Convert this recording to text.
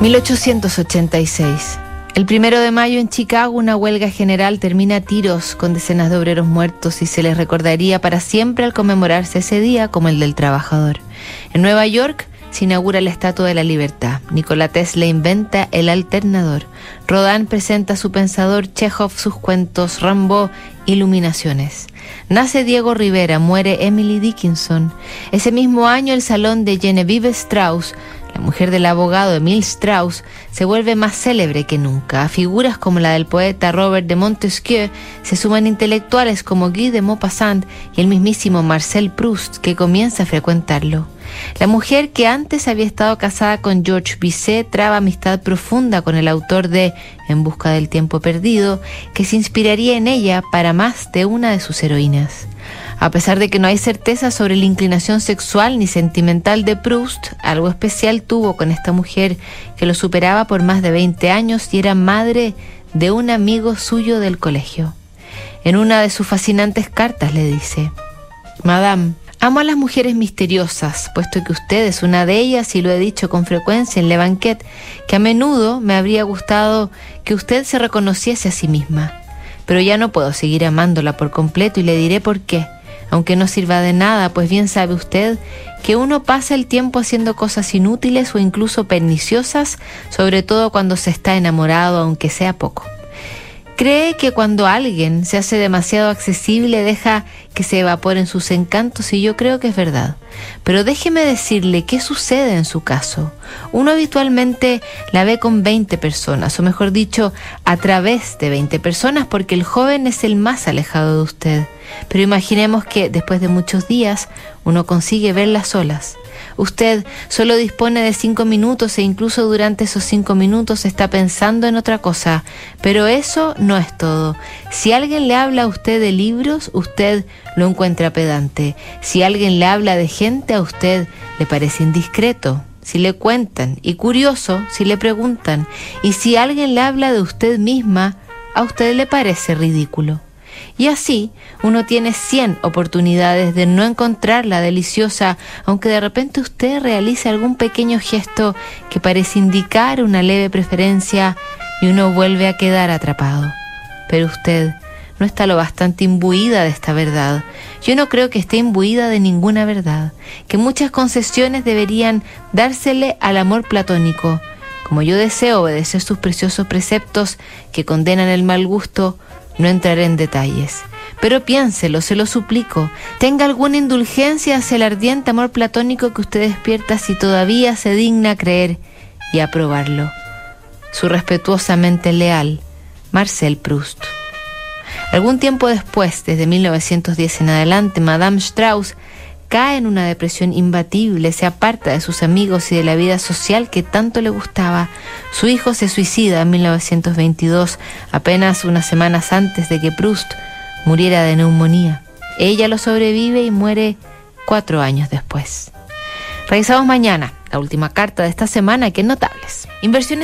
1886. El primero de mayo en Chicago una huelga general termina a tiros con decenas de obreros muertos y se les recordaría para siempre al conmemorarse ese día como el del trabajador. En Nueva York se inaugura la Estatua de la Libertad. Nikola Tesla inventa el alternador. Rodin presenta a su pensador, Chekhov sus cuentos, Rambo, Iluminaciones. Nace Diego Rivera, muere Emily Dickinson. Ese mismo año el salón de Genevieve Strauss la mujer del abogado Emile Strauss se vuelve más célebre que nunca. Figuras como la del poeta Robert de Montesquieu se suman intelectuales como Guy de Maupassant y el mismísimo Marcel Proust, que comienza a frecuentarlo. La mujer que antes había estado casada con George Bizet traba amistad profunda con el autor de En busca del tiempo perdido, que se inspiraría en ella para más de una de sus heroínas. A pesar de que no hay certeza sobre la inclinación sexual ni sentimental de Proust, algo especial tuvo con esta mujer que lo superaba por más de 20 años y era madre de un amigo suyo del colegio. En una de sus fascinantes cartas le dice, Madame, amo a las mujeres misteriosas, puesto que usted es una de ellas y lo he dicho con frecuencia en Le Banquet, que a menudo me habría gustado que usted se reconociese a sí misma. Pero ya no puedo seguir amándola por completo y le diré por qué aunque no sirva de nada, pues bien sabe usted que uno pasa el tiempo haciendo cosas inútiles o incluso perniciosas, sobre todo cuando se está enamorado, aunque sea poco. Cree que cuando alguien se hace demasiado accesible deja que se evaporen sus encantos y yo creo que es verdad. Pero déjeme decirle qué sucede en su caso. Uno habitualmente la ve con 20 personas, o mejor dicho, a través de 20 personas, porque el joven es el más alejado de usted. Pero imaginemos que después de muchos días uno consigue verlas solas. Usted solo dispone de cinco minutos e incluso durante esos cinco minutos está pensando en otra cosa. Pero eso no es todo. Si alguien le habla a usted de libros, usted lo encuentra pedante. Si alguien le habla de gente, a usted le parece indiscreto. Si le cuentan y curioso si le preguntan. Y si alguien le habla de usted misma, a usted le parece ridículo. Y así uno tiene 100 oportunidades de no encontrar la deliciosa, aunque de repente usted realice algún pequeño gesto que parece indicar una leve preferencia y uno vuelve a quedar atrapado. Pero usted no está lo bastante imbuida de esta verdad. Yo no creo que esté imbuida de ninguna verdad, que muchas concesiones deberían dársele al amor platónico. Como yo deseo obedecer sus preciosos preceptos que condenan el mal gusto, no entraré en detalles. Pero piénselo, se lo suplico. Tenga alguna indulgencia hacia el ardiente amor platónico que usted despierta si todavía se digna creer y aprobarlo. Su respetuosamente leal, Marcel Proust. Algún tiempo después, desde 1910 en adelante, Madame Strauss cae en una depresión imbatible, se aparta de sus amigos y de la vida social que tanto le gustaba. Su hijo se suicida en 1922, apenas unas semanas antes de que Proust muriera de neumonía. Ella lo sobrevive y muere cuatro años después. Revisamos mañana la última carta de esta semana que es notables. Inversiones